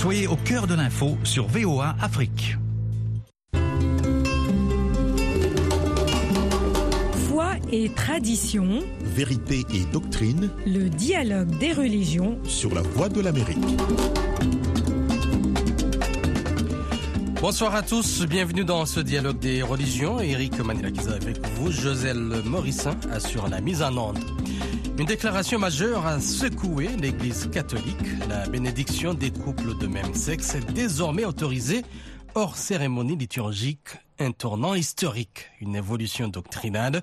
Soyez au cœur de l'info sur VOA Afrique. Foi et tradition, Vérité et doctrine le dialogue des religions. sur la voie de l'Amérique. Bonsoir à tous, bienvenue dans ce dialogue des religions. Eric Manilakiza avec vous, Joselle Morissin assure la mise en onde. Une déclaration majeure a secoué l'Église catholique. La bénédiction des couples de même sexe est désormais autorisée hors cérémonie liturgique, un tournant historique, une évolution doctrinale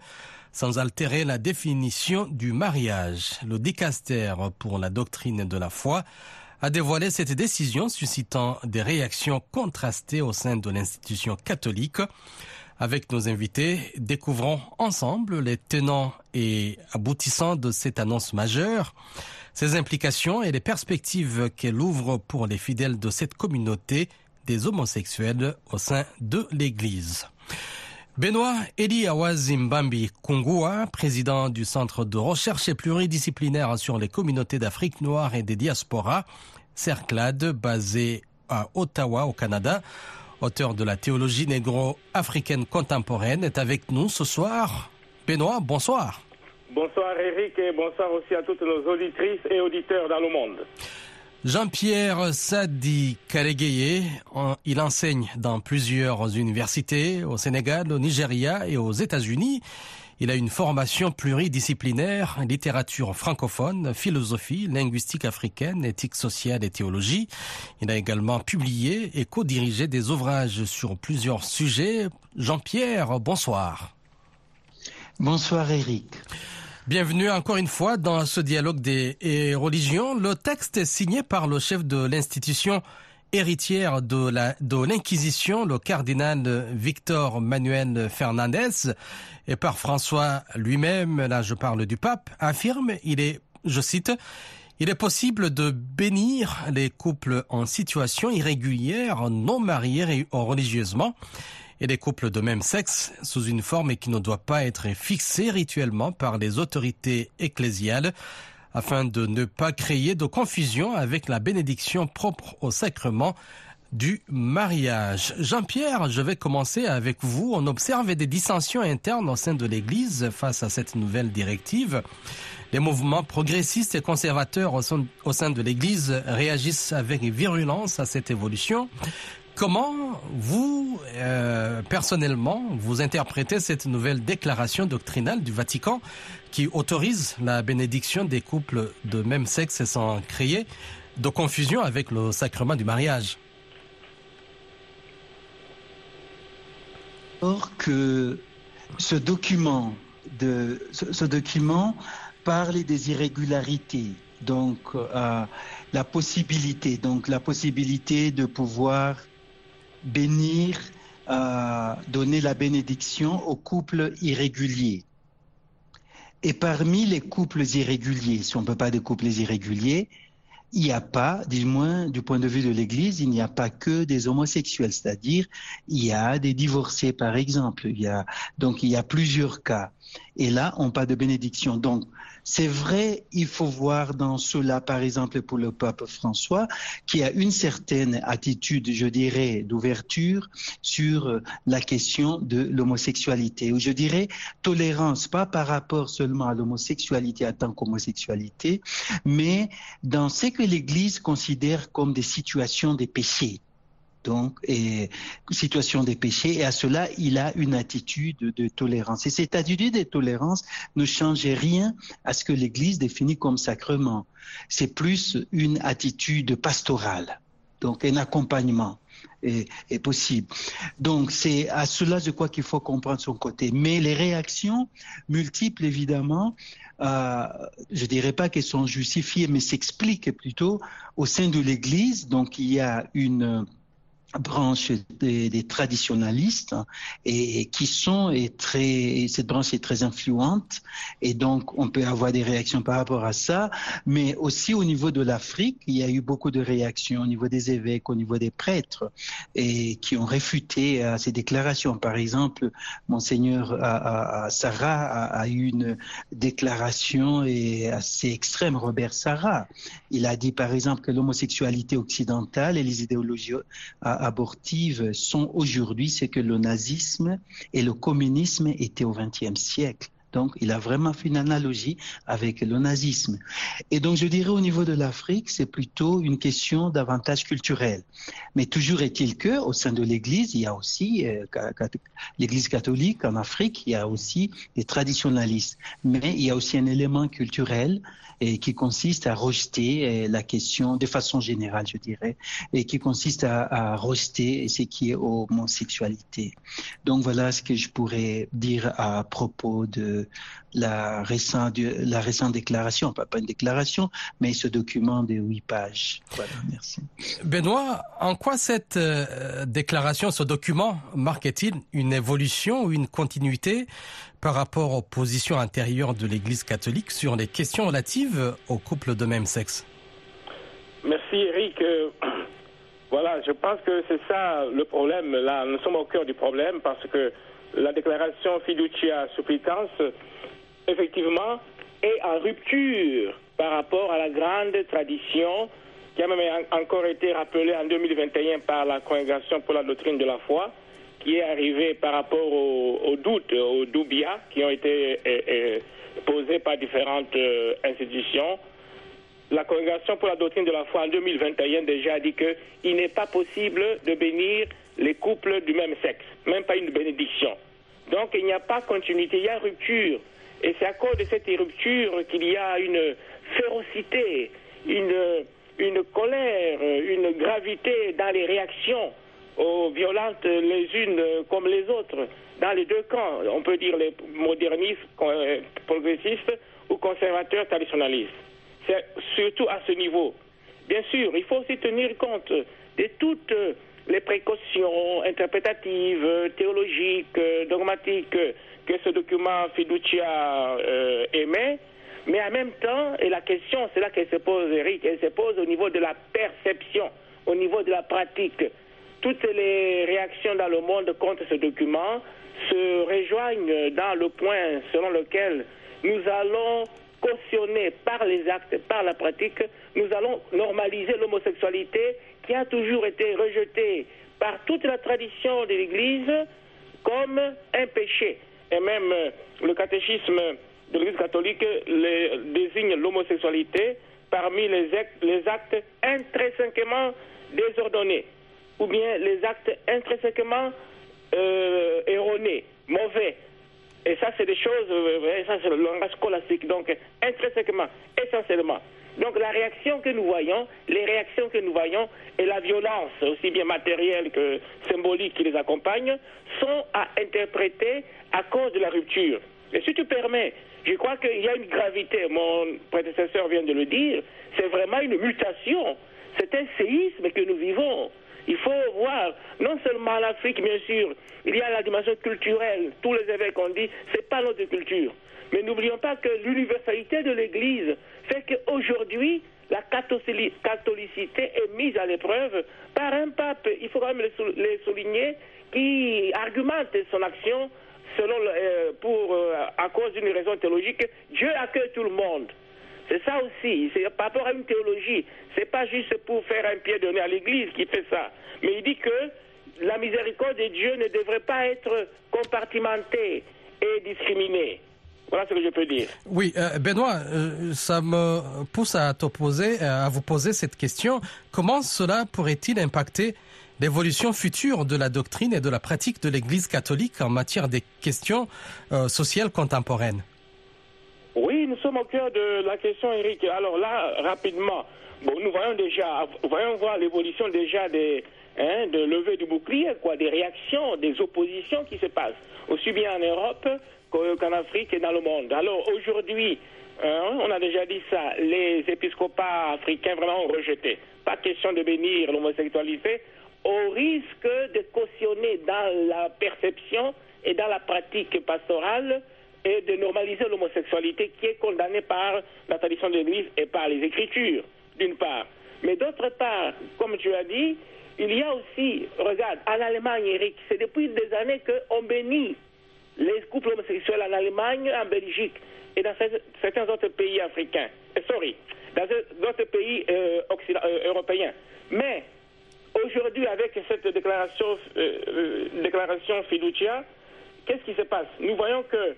sans altérer la définition du mariage. Le dicaster pour la doctrine de la foi a dévoilé cette décision suscitant des réactions contrastées au sein de l'institution catholique. Avec nos invités, découvrons ensemble les tenants et aboutissants de cette annonce majeure, ses implications et les perspectives qu'elle ouvre pour les fidèles de cette communauté des homosexuels au sein de l'Église. Benoît Eli Awazimbambi Kungua, président du Centre de recherche pluridisciplinaire sur les communautés d'Afrique noire et des diasporas, CERCLAD, basé à Ottawa, au Canada, auteur de la théologie négro-africaine contemporaine, est avec nous ce soir. Benoît, bonsoir. Bonsoir Eric et bonsoir aussi à toutes nos auditrices et auditeurs dans le monde. Jean-Pierre Sadi Kalegeye, en- il enseigne dans plusieurs universités au Sénégal, au Nigeria et aux États-Unis. Il a une formation pluridisciplinaire, littérature francophone, philosophie, linguistique africaine, éthique sociale et théologie. Il a également publié et co-dirigé des ouvrages sur plusieurs sujets. Jean-Pierre, bonsoir. Bonsoir Eric. Bienvenue encore une fois dans ce dialogue des religions. Le texte est signé par le chef de l'institution héritière de l'Inquisition, le cardinal Victor Manuel Fernandez, et par François lui-même, là je parle du pape, affirme, il est, je cite, il est possible de bénir les couples en situation irrégulière, non mariés religieusement, et les couples de même sexe sous une forme qui ne doit pas être fixée rituellement par les autorités ecclésiales afin de ne pas créer de confusion avec la bénédiction propre au sacrement du mariage. Jean-Pierre, je vais commencer avec vous. On observe des dissensions internes au sein de l'Église face à cette nouvelle directive. Les mouvements progressistes et conservateurs au sein, de l'Église réagissent avec virulence à cette évolution. Comment vous, euh, personnellement, vous interprétez cette nouvelle déclaration doctrinale du Vatican qui autorise la bénédiction des couples de même sexe sans créer de confusion avec le sacrement du mariage Or que ce document, ce document parle des irrégularités, donc euh, la possibilité, donc la possibilité de pouvoir bénir, euh, donner la bénédiction aux couples irréguliers. Et parmi les couples irréguliers, si on ne peut pas des couples irréguliers, il n'y a pas, du moins du point de vue de l'Église, il n'y a pas que des homosexuels, c'est-à-dire il y a des divorcés par exemple, il y a donc il y a plusieurs cas. Et là, on parle de bénédiction. Donc c'est vrai, il faut voir dans cela, par exemple pour le pape François, qui a une certaine attitude, je dirais, d'ouverture sur euh, la question de l'homosexualité, ou je dirais tolérance, pas par rapport seulement à l'homosexualité en tant qu'homosexualité, mais dans ce que l'Église considère comme des situations des péchés. Donc, et, situation des péchés, et à cela, il a une attitude de tolérance. Et cette attitude de tolérance ne change rien à ce que l'Église définit comme sacrement. C'est plus une attitude pastorale, donc un accompagnement est, possible. Donc, c'est à cela, je crois qu'il faut comprendre son côté. Mais les réactions multiples, évidemment, euh, je dirais pas qu'elles sont justifiées, mais s'expliquent plutôt au sein de l'Église. Donc, il y a une branche des, des, traditionalistes et qui sont et très cette branche est très influente. Et donc on peut avoir des réactions par rapport à ça. Mais aussi au niveau de l'Afrique il y a eu beaucoup de réactions au niveau des évêques au niveau des prêtres et qui ont réfuté à ces déclarations. Par exemple monseigneur à, à Sarah a, eu une déclaration assez extrême Robert Sarah. Il a dit par exemple que l'homosexualité occidentale et les idéologies abortives sont aujourd'hui ce que le nazisme et le communisme étaient au XXe siècle. Donc, il a vraiment fait une analogie avec le nazisme. Et donc, je dirais au niveau de l'Afrique, c'est plutôt une question davantage culturelle. Mais toujours est-il que, au sein de l'Église, il y a aussi euh, l'Église catholique en Afrique, il y a aussi des traditionalistes. Mais il y a aussi un élément culturel qui consiste à rejeter la question de façon générale, je dirais, et qui consiste à rejeter ce qui est homosexualité. Donc voilà ce que je pourrais dire à propos de la récente, la récente déclaration, pas, pas une déclaration, mais ce document de huit pages. Voilà, merci. Benoît, en quoi cette euh, déclaration, ce document marque-t-il une évolution ou une continuité par rapport aux positions intérieures de l'Église catholique sur les questions relatives aux couples de même sexe? Merci Eric. Euh, voilà, je pense que c'est ça le problème. Là, nous sommes au cœur du problème parce que la déclaration fiducia supplicans, effectivement, est en rupture par rapport à la grande tradition qui a même encore été rappelée en 2021 par la Congrégation pour la doctrine de la foi, qui est arrivée par rapport aux, doutes, aux doubias qui ont été euh, euh, posés par différentes euh, institutions. La Congrégation pour la doctrine de la foi en 2021 déjà a dit qu'il n'est pas possible de bénir les couples du même sexe, même pas une bénédiction. Donc il n'y a pas continuité, il y a rupture. Et c'est à cause de cette rupture qu'il y a une férocité, une, une colère, une gravité dans les réactions aux violentes les unes comme les autres, dans les deux camps. On peut dire les modernistes, progressistes ou conservateurs traditionnalistes. C'est surtout à ce niveau. Bien sûr, il faut aussi tenir compte de toutes les précautions interprétatives, théologiques, dogmatiques que ce document fiducia euh, émet, mais en même temps, et la question, c'est là qu'elle se pose, Eric, elle se pose au niveau de la perception, au niveau de la pratique. Toutes les réactions dans le monde contre ce document se rejoignent dans le point selon lequel nous allons cautionner par les actes, par la pratique, nous allons normaliser l'homosexualité qui a toujours été rejetée par toute la tradition de l'Église comme un péché. Et même le catéchisme de l'Église catholique désigne l'homosexualité parmi les actes, les actes intrinsèquement désordonnés ou bien les actes intrinsèquement euh, erronés, mauvais. Et ça, c'est des choses, euh, ça c'est le langage scolastique, donc intrinsèquement, essentiellement. Donc la réaction que nous voyons, les réactions que nous voyons et la violence, aussi bien matérielle que symbolique qui les accompagne, sont à interpréter à cause de la rupture. Et si tu permets, je crois qu'il y a une gravité, mon prédécesseur vient de le dire, c'est vraiment une mutation, c'est un séisme que nous vivons. Il faut voir, non seulement l'Afrique, bien sûr, il y a la dimension culturelle. Tous les évêques ont dit, c'est pas notre culture. Mais n'oublions pas que l'universalité de l'Église fait qu'aujourd'hui, la catholicité est mise à l'épreuve par un pape, il faut quand même les souligner, qui argumente son action selon, euh, pour, euh, à cause d'une raison théologique. Dieu accueille tout le monde. C'est ça aussi, c'est par rapport à une théologie. C'est pas juste pour faire un pied donné à l'Église qui fait ça. Mais il dit que la miséricorde de Dieu ne devrait pas être compartimentée et discriminée. Voilà ce que je peux dire. Oui, euh, Benoît, euh, ça me pousse à, poser, à vous poser cette question. Comment cela pourrait-il impacter l'évolution future de la doctrine et de la pratique de l'Église catholique en matière des questions euh, sociales contemporaines? Oui, nous sommes au cœur de la question, Eric. Alors là, rapidement, bon, nous voyons déjà, voyons voir l'évolution déjà des, hein, de lever du bouclier, quoi, des réactions, des oppositions qui se passent, aussi bien en Europe qu'en Afrique et dans le monde. Alors aujourd'hui, hein, on a déjà dit ça, les épiscopats africains vraiment ont rejeté. Pas question de bénir l'homosexualité, au risque de cautionner dans la perception et dans la pratique pastorale et de normaliser l'homosexualité qui est condamnée par la tradition de l'Église et par les Écritures, d'une part. Mais d'autre part, comme tu as dit, il y a aussi, regarde, en Allemagne, Eric, c'est depuis des années qu'on bénit les couples homosexuels en Allemagne, en Belgique et dans certains autres pays africains. Euh, sorry, dans d'autres pays euh, euh, européens. Mais aujourd'hui, avec cette déclaration, déclaration fiducia, qu'est-ce qui se passe? Nous voyons que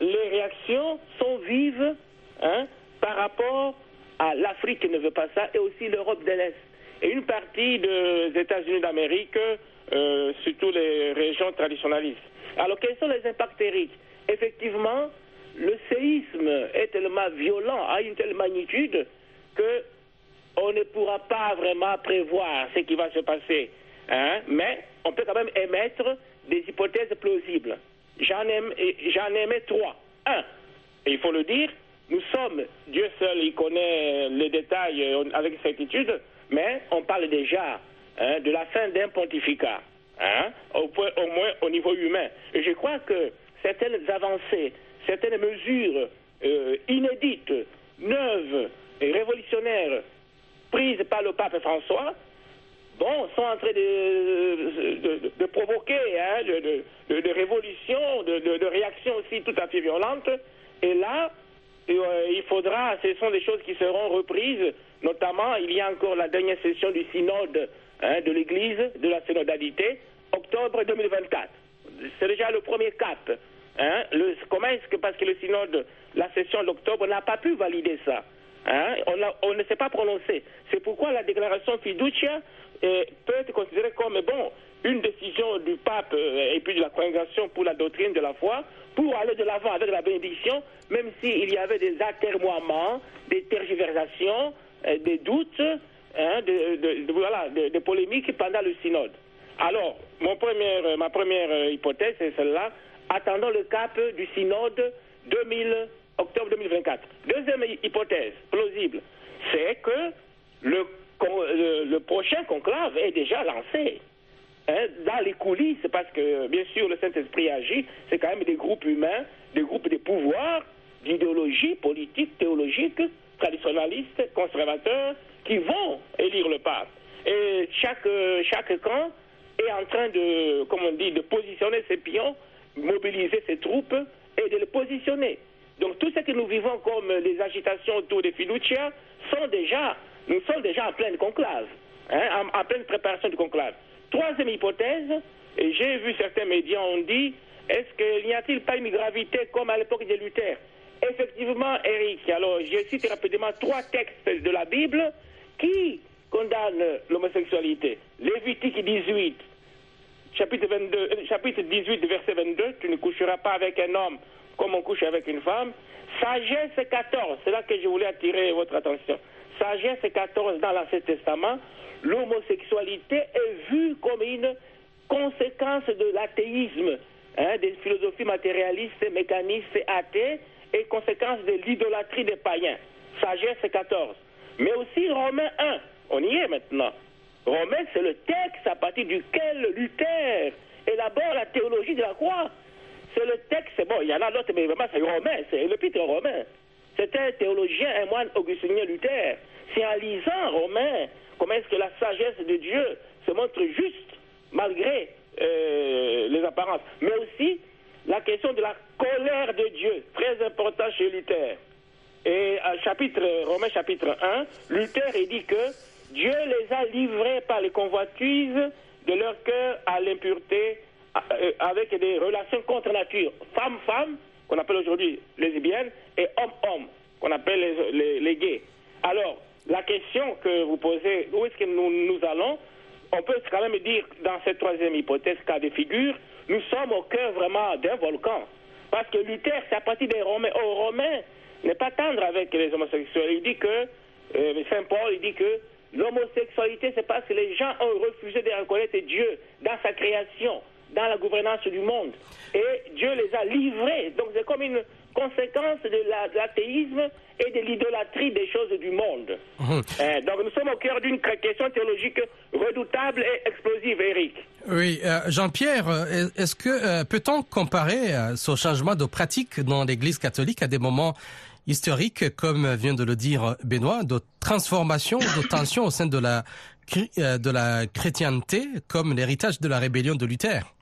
les réactions sont vives hein, par rapport à l'Afrique qui ne veut pas ça et aussi l'Europe de l'Est. Et une partie des États-Unis d'Amérique, euh, surtout les régions traditionnalistes. Alors, quels sont les impacts Eric Effectivement, le séisme est tellement violent, à une telle magnitude, que on ne pourra pas vraiment prévoir ce qui va se passer. Hein? Mais on peut quand même émettre des hypothèses plausibles. J'en aimais trois. Un, il faut le dire, nous sommes, Dieu seul, il connaît les détails euh, avec certitude, mais on parle déjà hein, de la fin d'un pontificat, hein, au, moins au niveau humain. Et je crois que certaines avancées, certaines mesures euh, inédites, neuves et révolutionnaires prises par le pape François bon, sont en train de, provoquer hein, de, révolutions, de, réactions aussi tout à fait violentes. Et là, euh, il faudra, ce sont des choses qui seront reprises, notamment il y a encore la dernière session du synode hein, de l'Église, de la synodalité, octobre 2024. C'est déjà le premier cap. Hein. Comment est-ce que, parce que le synode, la session d'octobre n'a pas pu valider ça. Hein? On, on, ne s'est pas prononcé. C'est pourquoi la déclaration fiducia euh, peut être considérée comme bon, une décision du pape euh, et puis de la congrégation pour la doctrine de la foi pour aller de l'avant avec la bénédiction, même s'il y avait des atermoiements, des tergiversations, euh, des doutes, hein, de, voilà, des polémiques pendant le synode. Alors, mon premier, ma première hypothèse est celle-là. Attendons le cap du synode 2000 octobre 2024. Deuxième hypothèse plausible, c'est que le, le, prochain conclave est déjà lancé. Hein, dans les coulisses, parce que bien sûr le Saint-Esprit agit, c'est quand même des groupes humains, des groupes de pouvoir, d'idéologie politique, théologique, traditionnalistes, conservateurs, qui vont élire le pape. Et chaque, chaque camp est en train de, comme on dit, de positionner ses pions, mobiliser ses troupes et de les positionner. Donc tout ce que nous vivons comme les agitations autour des fiducia sont déjà, nous sommes déjà en pleine conclave, hein, en, pleine préparation du conclave. Troisième hypothèse, et j'ai vu certains médias ont dit, est-ce qu'il n'y a-t-il pas une gravité comme à l'époque de Luther? Effectivement, Eric, alors je cite rapidement trois textes de la Bible qui condamnent l'homosexualité? Lévitique 18, chapitre, 22, euh, chapitre 18, verset 22, tu ne coucheras pas avec un homme comme on couche avec une femme. Sagesse 14, c'est là que je voulais attirer votre attention. Sagesse 14 dans l'Ancien Testament, l'homosexualité est vue comme une conséquence de l'athéisme, hein, des philosophies matérialistes, mécanistes, athées, et conséquence de l'idolâtrie des païens. Sagesse 14. Mais aussi Romains 1, on y est maintenant. Romains, c'est le texte à partir duquel Luther élabore la théologie de la croix. C'est le texte, bon, il y en a d'autres, mais vraiment, c'est romain, c'est l'épître romain. C'était un théologien, un moine augustinien Luther. C'est en lisant Romain comment est-ce que la sagesse de Dieu se montre juste malgré euh, les apparences. Mais aussi la question de la colère de Dieu, très important chez Luther. Et à chapitre, Romains chapitre 1, Luther il dit que Dieu les a livrés par les convoitises de leur cœur à l'impureté euh, avec des relations contre nature, femme-femme, qu'on appelle aujourd'hui lesbiennes, et homme-homme, qu'on appelle les, les, gays. Alors, la question que vous posez, où est-ce que nous, nous allons On peut quand même dire, dans cette troisième hypothèse, cas de figure, nous sommes au cœur vraiment d'un volcan. Parce que Luther, c'est à partir des Romains. Aux Romains n'est pas tendre avec les homosexuels. Il dit que, euh, Saint Paul, il dit que l'homosexualité, c'est parce que les gens ont refusé de reconnaître Dieu dans sa création dans la gouvernance du monde. Et Dieu les a livrés. Donc c'est comme une conséquence de l'athéisme et de l'idolâtrie des choses du monde. Mhm. Euh, donc nous sommes au cœur d'une question théologique redoutable et explosive, Eric. Oui, euh, Jean-Pierre, est-ce que euh, peut-on comparer ce changement de pratique dans l'Église catholique à des moments historiques, comme vient de le dire Benoît, de transformation, de tension au sein de la euh, de la chrétienté, comme l'héritage de la rébellion de Luther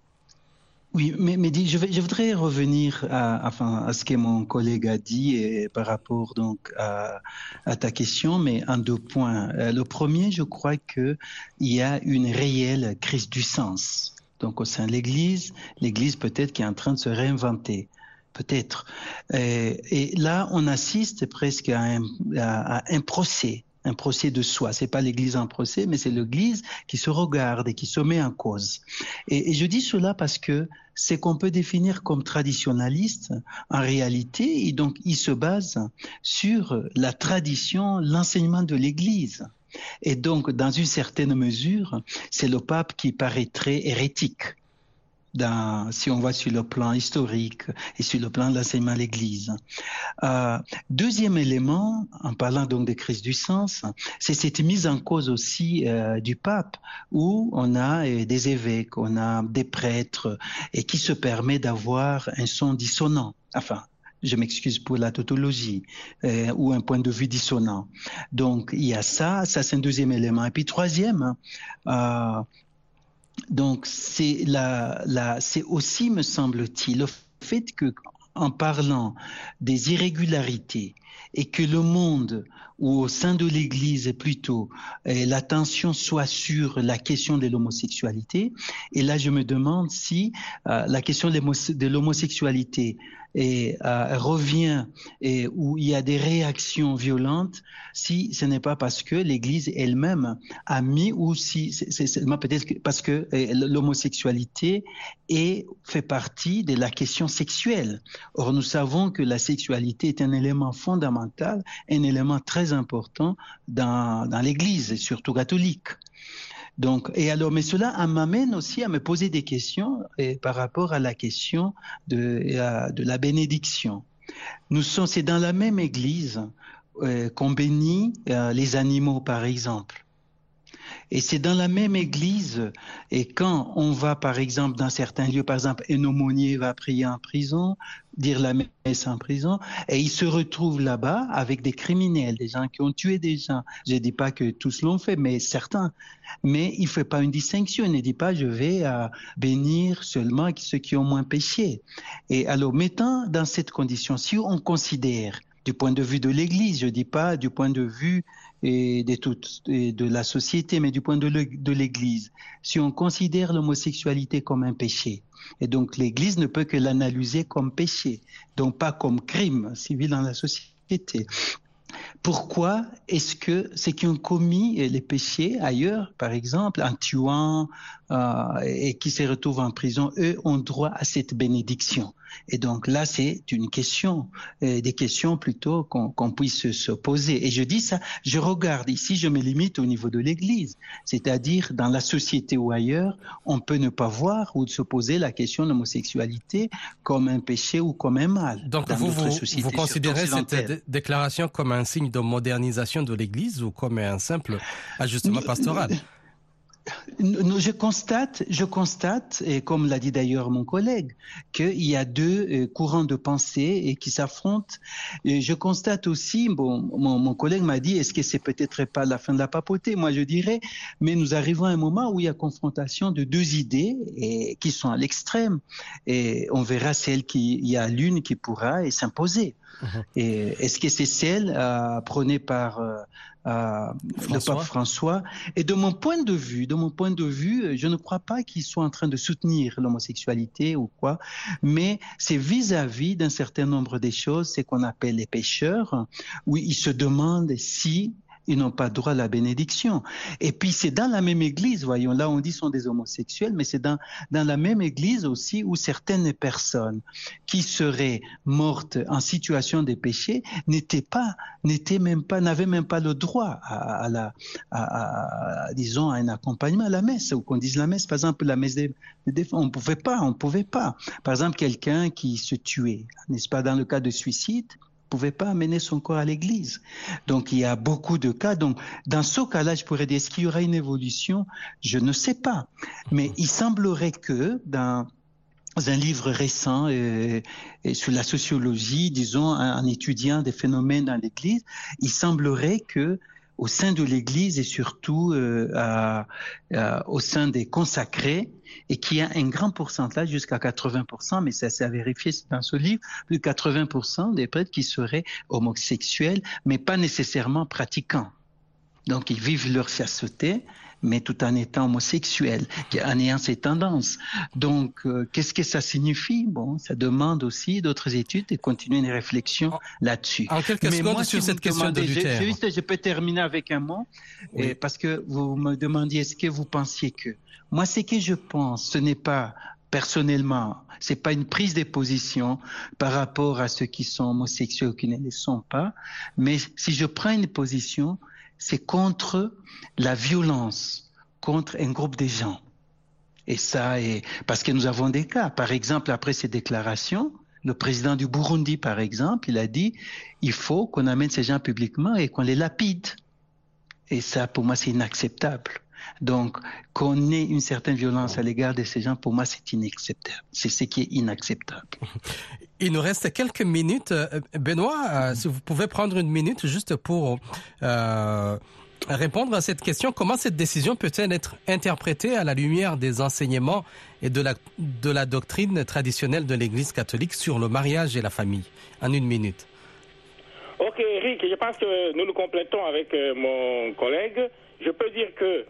Oui, mais, je, voudrais revenir à, ce que mon collègue a dit et par rapport donc à, ta question, mais en deux points. Euh, le premier, je crois que il y a une réelle crise du sens. Donc au sein de l'Église, l'Église peut-être qui est en train de se réinventer. Peut-être. Euh, et là, on assiste presque à un, procès, un procès de soi. C'est pas l'Église en procès, mais c'est l'Église qui se regarde et qui se met en cause. Et, et je dis cela parce que c'est qu'on peut définir comme traditionnaliste, en réalité, et donc il se base sur la tradition, l'enseignement de l'Église. Et donc, dans une certaine mesure, c'est le pape qui paraîtrait hérétique. Si on voit sur le plan historique et sur le plan de l'enseignement de l'Église. Euh, deuxième élément, en parlant donc des crises du sens, c'est cette mise en cause aussi euh, du pape, où on a euh, des évêques, on a des prêtres, et qui se permet d'avoir un son dissonant. Enfin, je m'excuse pour la tautologie, ou un point de vue dissonant. Donc, il y a ça, ça c'est un deuxième élément. Et puis troisième, donc c'est aussi, me semble-t-il, le fait que en parlant des irrégularités et que le monde ou au sein de l'Église plutôt l'attention soit sur la question de l'homosexualité. Et là, je me demande si euh, la question de l'homosexualité euh, revient et où il y a des réactions violentes, si ce n'est pas parce que l'Église elle-même a mis ou si c'est seulement peut-être parce que eh, l'homosexualité fait partie de la question sexuelle. Or, nous savons que la sexualité est un élément fondamental, un élément très important dans, dans l'Église, surtout catholique. Donc, et alors, mais cela m'amène aussi à me poser des questions et par rapport à la question de, de la bénédiction. Nous sommes, c'est dans la même église euh, qu'on bénit euh, les animaux, par exemple. Et c'est dans la même église, et quand on va, par exemple, dans certains lieux, par exemple, un aumônier va prier en prison, dire la messe en prison, et il se retrouve là-bas avec des criminels, des gens qui ont tué des gens. Je ne dis pas que tous l'ont fait, mais certains. Mais il ne fait pas une distinction, il ne dit pas je vais euh, bénir seulement ceux qui ont moins péché. Et alors, mettant dans cette condition, si on considère du point de vue de l'Église, je dis pas du point de vue et de, toute, de la société, mais du point de l'Église. Si on considère l'homosexualité comme un péché, et donc l'Église ne peut que l'analyser comme péché, donc pas comme crime civil dans la société. Pourquoi est-ce que ceux qui ont commis les péchés ailleurs, par exemple, en tuant euh, et qui se retrouvent en prison, eux ont droit à cette bénédiction? Et donc là, c'est une question, euh, des questions plutôt qu'on qu puisse se poser. Et je dis ça, je regarde ici, je me limite au niveau de l'Église, c'est-à-dire dans la société ou ailleurs, on peut ne pas voir ou se poser la question de l'homosexualité comme un péché ou comme un mal. Donc vous, vous, vous considérez cette déclaration comme un signe de modernisation de l'Église ou comme un simple ajustement pastoral? Je constate, je constate, et comme l'a dit d'ailleurs mon collègue, qu'il y a deux courants de pensée et qui s'affrontent. Je constate aussi, bon, mon, mon collègue m'a dit, est-ce que c'est peut-être pas la fin de la papauté? Moi, je dirais, mais nous arrivons à un moment où il y a confrontation de deux idées et, qui sont à l'extrême, et on verra celle qui, il y a l'une qui pourra s'imposer. Mmh. Et est-ce que c'est celle euh, prônée par euh, euh, le pape François. Et de mon point de vue, de mon point de vue, je ne crois pas qu'il soit en train de soutenir l'homosexualité ou quoi, mais c'est vis-à-vis d'un certain nombre des choses, c'est qu'on appelle les pécheurs, où il se demande si ils n'ont pas droit à la bénédiction. Et puis c'est dans la même église, voyons, là on dit sont des homosexuels, mais c'est dans, dans la même église aussi où certaines personnes qui seraient mortes en situation de péché n'étaient pas, n'étaient même pas, n'avaient même pas le droit à, la, disons, à un accompagnement à la messe, ou qu'on dise la messe, par exemple, la messe des, on pouvait pas, on pouvait pas. Par exemple, quelqu'un qui se tuait, n'est-ce pas, dans le cas de suicide, pouvait pas amener son corps à l'église. Donc il y a beaucoup de cas. Donc dans ce cas-là, je pourrais dire est-ce qu'il y aura une évolution? Je ne sais pas. Mais il semblerait que dans un livre récent sur la sociologie, disons, en étudiant des phénomènes dans l'Église, il semblerait que au sein de l'Église et surtout euh, au sein des consacrés, et qui a un grand pourcentage jusqu'à 80%, mais ça s'est vérifié dans ce livre, plus de 80% des prêtres qui seraient homosexuels, mais pas nécessairement pratiquants. Donc ils vivent leur chasteté, mais tout en étant homosexuels, en ayant ces tendances. Donc, euh, qu'est-ce que ça signifie? Bon, ça demande aussi d'autres études et continuer une réflexion là-dessus. En quelques mais secondes sur cette question de je, je, peux terminer avec un mot, et parce que vous me demandiez est-ce que vous pensiez que moi, ce que je pense, ce n'est pas personnellement, c'est pas une prise de position par rapport à ceux qui sont homosexuels ou qui ne le sont pas, mais si je prends une position, c'est contre la violence contre un groupe de gens. Et ça est parce que nous avons des cas. Par exemple, après ces déclarations, le président du Burundi, par exemple, il a dit il faut qu'on amène ces gens publiquement et qu'on les lapide. Et ça, pour moi, c'est inacceptable. Donc, qu'on ait une certaine violence à l'égard de ces gens, pour moi, c'est inacceptable. C'est ce qui est inacceptable. Il nous reste quelques minutes. Euh, Benoît, euh, si vous pouvez prendre une minute juste pour euh, répondre à cette question. Comment cette décision peut-elle être interprétée à la lumière des enseignements et de la, de la doctrine traditionnelle de l'Église catholique sur le mariage et la famille? En une minute. Ok, Eric, je pense que nous nous complétons avec mon collègue. Je peux dire que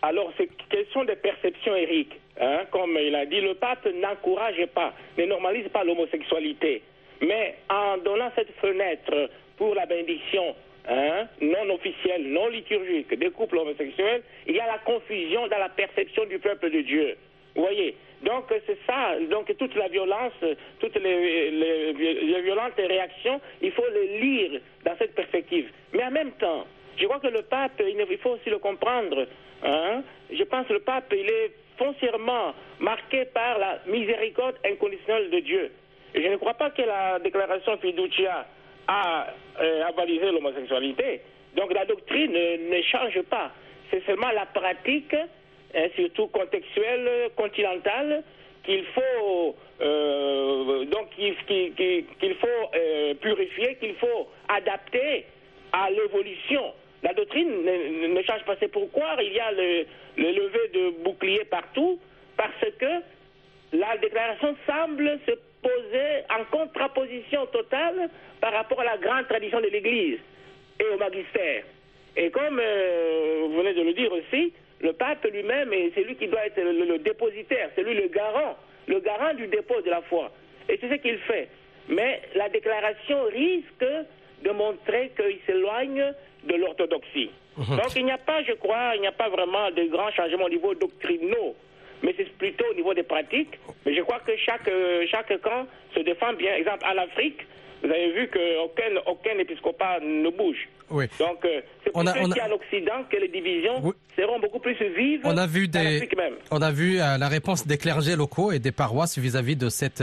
alors, c'est question des perceptions, Eric. Hein, comme il a dit, le pape n'encourage pas, ne normalise pas l'homosexualité. Mais en donnant cette fenêtre pour la bénédiction hein, non officielle, non liturgique des couples homosexuels, il y a la confusion dans la perception du peuple de Dieu. Vous voyez? Donc c'est ça, donc toute la violence, toutes les, violentes réactions, il faut les lire dans cette perspective. Mais en même temps, je crois que le pape, il faut aussi le comprendre. Hein. Je pense que le pape, il est foncièrement marqué par la miséricorde inconditionnelle de Dieu. Je ne crois pas que la déclaration fiducia a euh, avalisé l'homosexualité. Donc la doctrine ne, change pas. C'est seulement la pratique, hein, surtout contextuelle, continentale, qu'il faut euh, donc faut euh, purifier, qu'il faut adapter à l'évolution la doctrine ne, change pas. C'est pourquoi il y a le, le lever de bouclier partout, parce que la déclaration semble se poser en contraposition totale par rapport à la grande tradition de l'Église et au magistère. Et comme euh, vous venez de le dire aussi, le pape lui-même, c'est lui qui doit être le, le dépositaire, c'est lui le garant, le garant du dépôt de la foi. Et c'est ce qu'il fait. Mais la déclaration risque de montrer qu'il s'éloigne de l'orthodoxie. Mhm. Donc il n'y a pas, je crois, il n'y a pas vraiment de grands changements au niveau doctrinaux, mais c'est plutôt au niveau des pratiques. Mais je crois que chaque, euh, chaque camp se défend bien. Exemple, en Afrique, vous avez vu qu'aucun aucun épiscopat ne bouge. Oui. Donc, euh, c'est pour ici à l'Occident que les divisions seront beaucoup plus vives. On a vu des, même. on a vu euh, la réponse des clergés locaux et des paroisses vis-à-vis de cette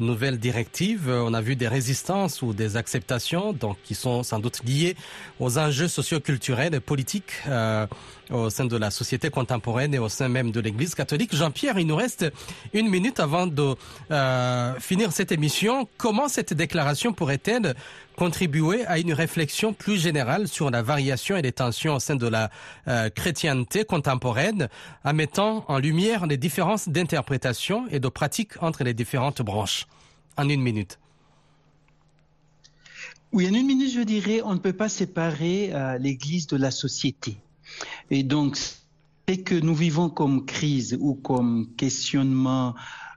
nouvelle directive. On a vu des résistances ou des acceptations, donc qui sont sans doute liées aux enjeux socioculturels et politiques. Euh, au sein de la société contemporaine et au sein même de l'Église catholique. Jean-Pierre, il nous reste une minute avant de euh, finir cette émission. Comment cette déclaration pourrait-elle contribuer à une réflexion plus générale sur la variation et les tensions au sein de la euh, chrétienté contemporaine, en mettant en lumière les différences d'interprétation et de pratique entre les différentes branches En une minute. Oui, en une minute, je dirais, on ne peut pas séparer euh, l'Église de la société. Et donc, ce que nous vivons comme crise ou comme questionnement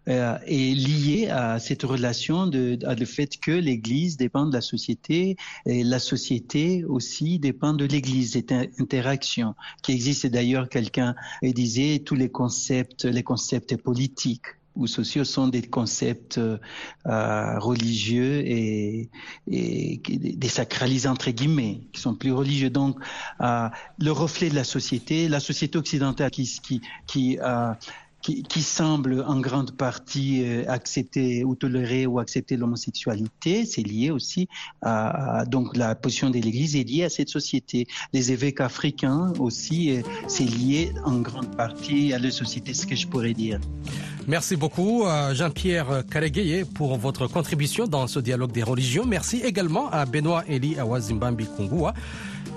euh, est lié à cette relation, de, à le fait que l'Église dépend de la société et la société aussi dépend de l'Église. Cette interaction qui existe d'ailleurs, quelqu'un disait tous les concepts, les concepts politiques ou sociaux sont des concepts euh, religieux et, et désacralisés entre guillemets, qui sont plus religieux. Donc, euh, le reflet de la société, la société occidentale qui, qui, qui euh, qui, semble en grande partie euh, accepter ou tolérer ou accepter l'homosexualité, c'est lié aussi à, donc la position de l'Église est liée à cette société. Les évêques africains aussi, euh, c'est lié en grande partie à la société, ce que je pourrais dire. Merci beaucoup Jean-Pierre Karegueye pour votre contribution dans ce dialogue des religions. Merci également à Benoît Eli Awazimbambi Kongua.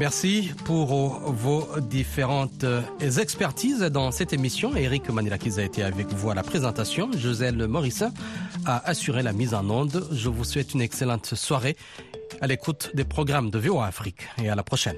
Merci pour vos différentes expertises dans cette émission. Eric Manilakis a été avec vous à la présentation. Joselle Morissin a assuré la mise en onde. Je vous souhaite une excellente soirée à l'écoute des programmes de VOA Afrique et à la prochaine.